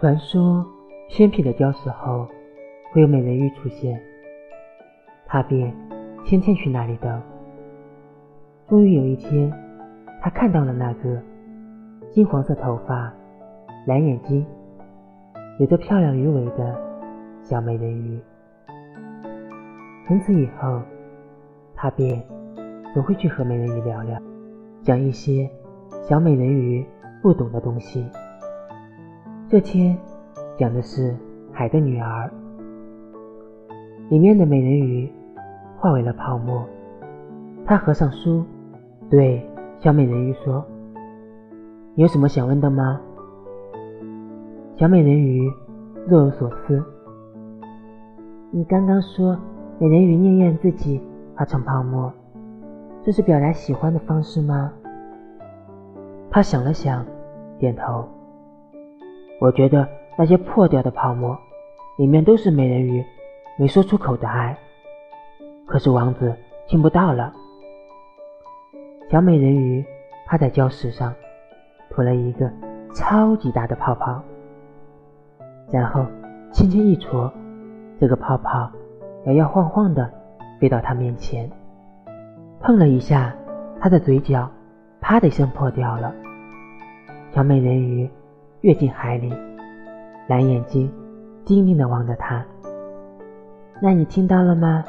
传说仙品的礁石后会有美人鱼出现，他便天天去那里等。终于有一天，他看到了那个金黄色头发、蓝眼睛、有着漂亮鱼尾的小美人鱼。从此以后，他便总会去和美人鱼聊聊，讲一些小美人鱼不懂的东西。这天讲的是《海的女儿》，里面的美人鱼化为了泡沫。他合上书，对小美人鱼说：“有什么想问的吗？”小美人鱼若有所思：“你刚刚说……”美人鱼念念自己化成泡沫，这是表达喜欢的方式吗？他想了想，点头。我觉得那些破掉的泡沫，里面都是美人鱼没说出口的爱。可是王子听不到了。小美人鱼趴在礁石上，吐了一个超级大的泡泡，然后轻轻一戳，这个泡泡。摇摇晃晃的飞到他面前，碰了一下，他的嘴角啪的一声破掉了。小美人鱼跃进海里，蓝眼睛定定地望着他。那你听到了吗？